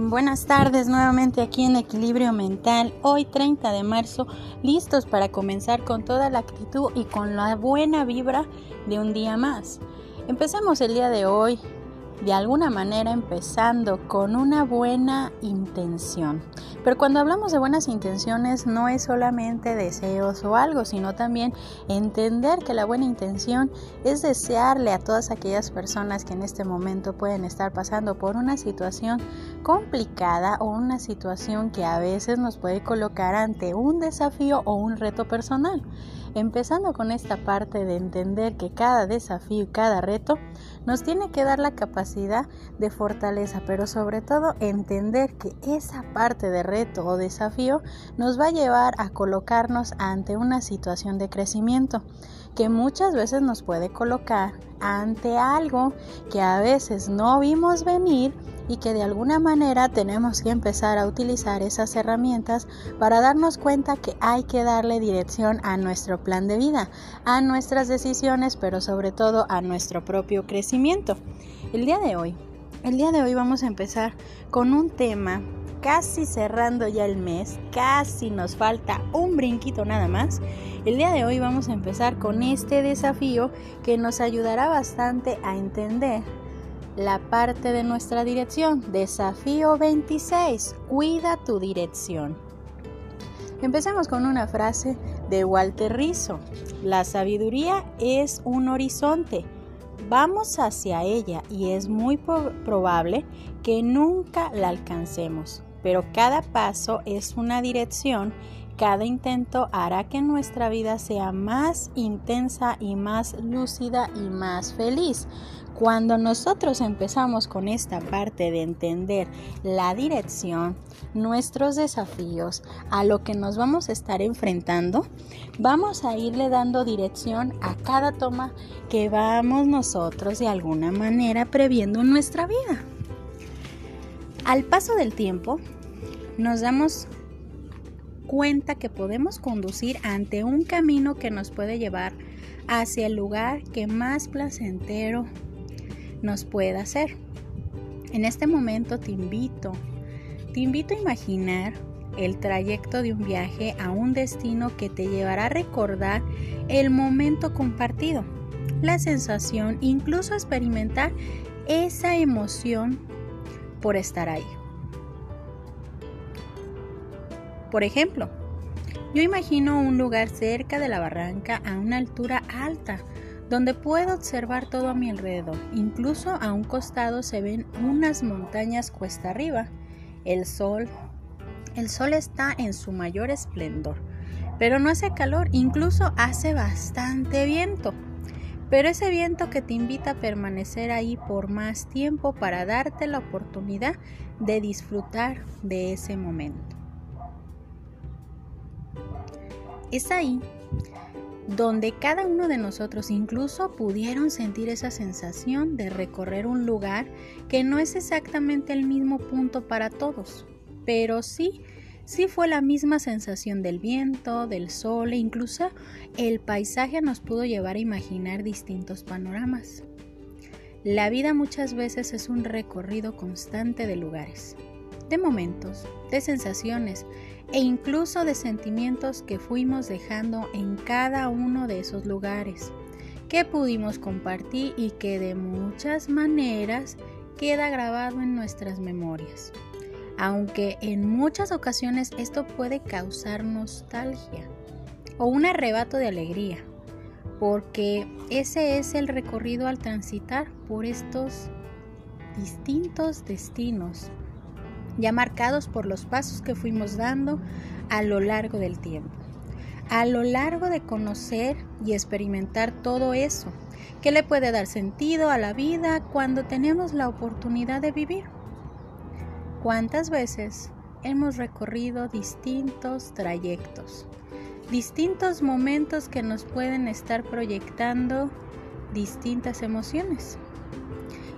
Buenas tardes nuevamente aquí en Equilibrio Mental, hoy 30 de marzo, listos para comenzar con toda la actitud y con la buena vibra de un día más. Empezamos el día de hoy de alguna manera empezando con una buena intención. Pero cuando hablamos de buenas intenciones no es solamente deseos o algo, sino también entender que la buena intención es desearle a todas aquellas personas que en este momento pueden estar pasando por una situación complicada o una situación que a veces nos puede colocar ante un desafío o un reto personal. Empezando con esta parte de entender que cada desafío y cada reto nos tiene que dar la capacidad de fortaleza, pero sobre todo entender que esa parte de reto o desafío nos va a llevar a colocarnos ante una situación de crecimiento que muchas veces nos puede colocar ante algo que a veces no vimos venir y que de alguna manera tenemos que empezar a utilizar esas herramientas para darnos cuenta que hay que darle dirección a nuestro plan de vida, a nuestras decisiones, pero sobre todo a nuestro propio crecimiento. El día de hoy, el día de hoy vamos a empezar con un tema casi cerrando ya el mes, casi nos falta un brinquito nada más. El día de hoy vamos a empezar con este desafío que nos ayudará bastante a entender la parte de nuestra dirección. Desafío 26. Cuida tu dirección. Empecemos con una frase de Walter Rizzo. La sabiduría es un horizonte. Vamos hacia ella y es muy probable que nunca la alcancemos, pero cada paso es una dirección cada intento hará que nuestra vida sea más intensa y más lúcida y más feliz. Cuando nosotros empezamos con esta parte de entender la dirección, nuestros desafíos, a lo que nos vamos a estar enfrentando, vamos a irle dando dirección a cada toma que vamos nosotros de alguna manera previendo en nuestra vida. Al paso del tiempo, nos damos cuenta que podemos conducir ante un camino que nos puede llevar hacia el lugar que más placentero nos pueda ser. En este momento te invito, te invito a imaginar el trayecto de un viaje a un destino que te llevará a recordar el momento compartido, la sensación, incluso experimentar esa emoción por estar ahí. Por ejemplo, yo imagino un lugar cerca de la barranca a una altura alta, donde puedo observar todo a mi alrededor. Incluso a un costado se ven unas montañas cuesta arriba. El sol, el sol está en su mayor esplendor, pero no hace calor, incluso hace bastante viento. Pero ese viento que te invita a permanecer ahí por más tiempo para darte la oportunidad de disfrutar de ese momento. Es ahí donde cada uno de nosotros incluso pudieron sentir esa sensación de recorrer un lugar que no es exactamente el mismo punto para todos, pero sí, sí fue la misma sensación del viento, del sol e incluso el paisaje nos pudo llevar a imaginar distintos panoramas. La vida muchas veces es un recorrido constante de lugares, de momentos, de sensaciones e incluso de sentimientos que fuimos dejando en cada uno de esos lugares, que pudimos compartir y que de muchas maneras queda grabado en nuestras memorias. Aunque en muchas ocasiones esto puede causar nostalgia o un arrebato de alegría, porque ese es el recorrido al transitar por estos distintos destinos ya marcados por los pasos que fuimos dando a lo largo del tiempo. A lo largo de conocer y experimentar todo eso, que le puede dar sentido a la vida cuando tenemos la oportunidad de vivir. ¿Cuántas veces hemos recorrido distintos trayectos, distintos momentos que nos pueden estar proyectando distintas emociones?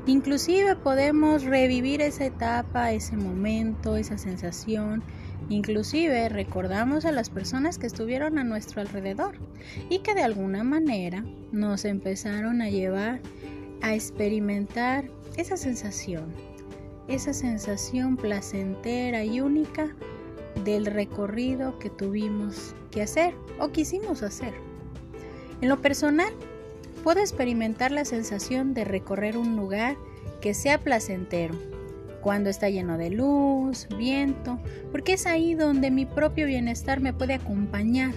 Inclusive podemos revivir esa etapa, ese momento, esa sensación. Inclusive recordamos a las personas que estuvieron a nuestro alrededor y que de alguna manera nos empezaron a llevar a experimentar esa sensación, esa sensación placentera y única del recorrido que tuvimos que hacer o quisimos hacer. En lo personal, puedo experimentar la sensación de recorrer un lugar que sea placentero, cuando está lleno de luz, viento, porque es ahí donde mi propio bienestar me puede acompañar.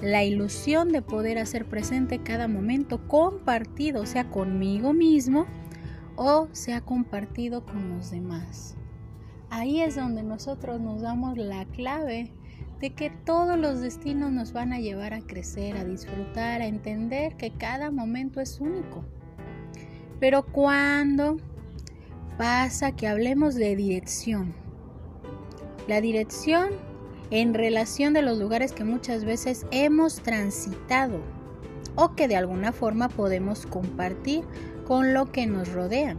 La ilusión de poder hacer presente cada momento compartido, sea conmigo mismo o sea compartido con los demás. Ahí es donde nosotros nos damos la clave de que todos los destinos nos van a llevar a crecer, a disfrutar, a entender que cada momento es único. Pero cuando pasa que hablemos de dirección. La dirección en relación de los lugares que muchas veces hemos transitado o que de alguna forma podemos compartir con lo que nos rodea.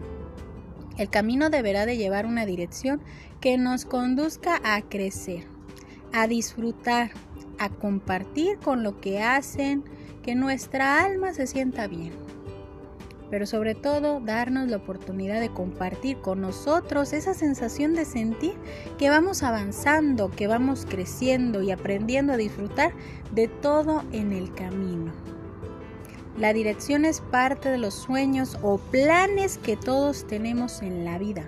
El camino deberá de llevar una dirección que nos conduzca a crecer, a disfrutar, a compartir con lo que hacen que nuestra alma se sienta bien pero sobre todo darnos la oportunidad de compartir con nosotros esa sensación de sentir que vamos avanzando, que vamos creciendo y aprendiendo a disfrutar de todo en el camino. La dirección es parte de los sueños o planes que todos tenemos en la vida.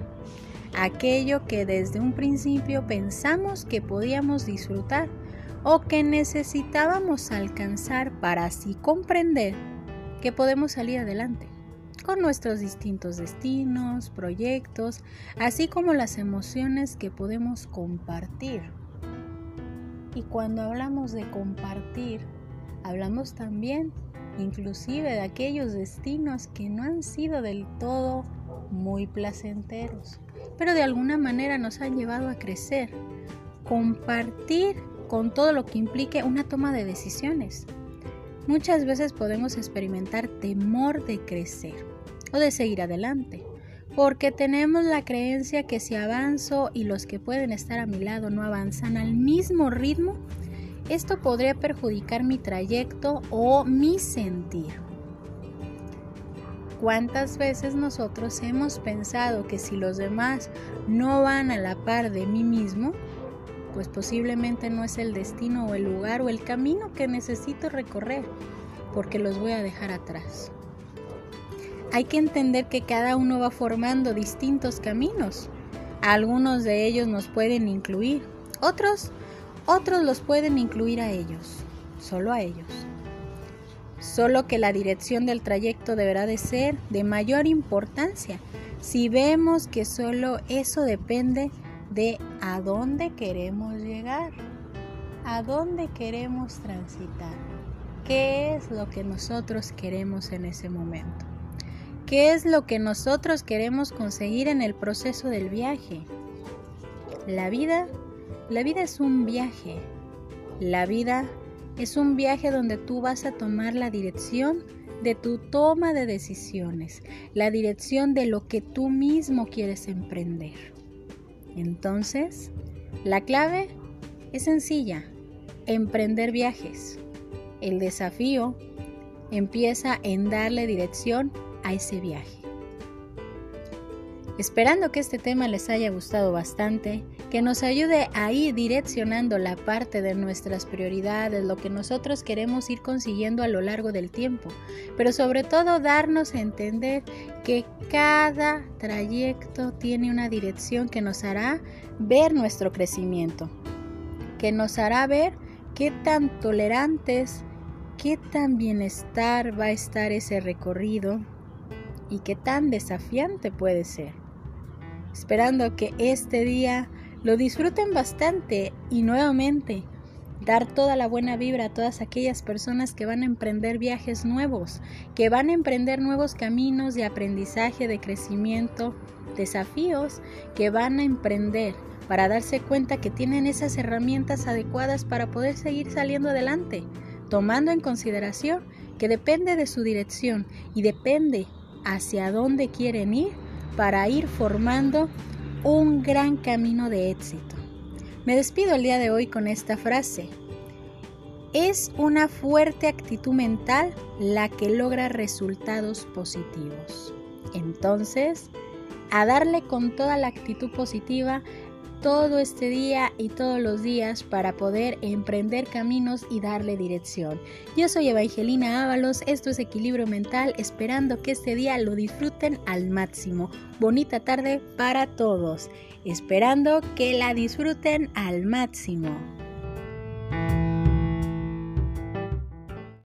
Aquello que desde un principio pensamos que podíamos disfrutar o que necesitábamos alcanzar para así comprender que podemos salir adelante con nuestros distintos destinos, proyectos, así como las emociones que podemos compartir. Y cuando hablamos de compartir, hablamos también inclusive de aquellos destinos que no han sido del todo muy placenteros, pero de alguna manera nos han llevado a crecer. Compartir con todo lo que implique una toma de decisiones. Muchas veces podemos experimentar temor de crecer de seguir adelante, porque tenemos la creencia que si avanzo y los que pueden estar a mi lado no avanzan al mismo ritmo, esto podría perjudicar mi trayecto o mi sentir. ¿Cuántas veces nosotros hemos pensado que si los demás no van a la par de mí mismo, pues posiblemente no es el destino o el lugar o el camino que necesito recorrer, porque los voy a dejar atrás? hay que entender que cada uno va formando distintos caminos. Algunos de ellos nos pueden incluir, otros, otros los pueden incluir a ellos, solo a ellos. Solo que la dirección del trayecto deberá de ser de mayor importancia si vemos que solo eso depende de a dónde queremos llegar, a dónde queremos transitar, qué es lo que nosotros queremos en ese momento. ¿Qué es lo que nosotros queremos conseguir en el proceso del viaje? La vida, la vida es un viaje. La vida es un viaje donde tú vas a tomar la dirección de tu toma de decisiones, la dirección de lo que tú mismo quieres emprender. Entonces, la clave es sencilla, emprender viajes. El desafío empieza en darle dirección a ese viaje. Esperando que este tema les haya gustado bastante, que nos ayude a ir direccionando la parte de nuestras prioridades, lo que nosotros queremos ir consiguiendo a lo largo del tiempo, pero sobre todo darnos a entender que cada trayecto tiene una dirección que nos hará ver nuestro crecimiento, que nos hará ver qué tan tolerantes, qué tan bienestar va a estar ese recorrido y qué tan desafiante puede ser. Esperando que este día lo disfruten bastante y nuevamente dar toda la buena vibra a todas aquellas personas que van a emprender viajes nuevos, que van a emprender nuevos caminos de aprendizaje, de crecimiento, desafíos que van a emprender para darse cuenta que tienen esas herramientas adecuadas para poder seguir saliendo adelante, tomando en consideración que depende de su dirección y depende hacia dónde quieren ir para ir formando un gran camino de éxito. Me despido el día de hoy con esta frase. Es una fuerte actitud mental la que logra resultados positivos. Entonces, a darle con toda la actitud positiva todo este día y todos los días para poder emprender caminos y darle dirección. Yo soy Evangelina Ábalos, esto es Equilibrio Mental, esperando que este día lo disfruten al máximo. Bonita tarde para todos, esperando que la disfruten al máximo.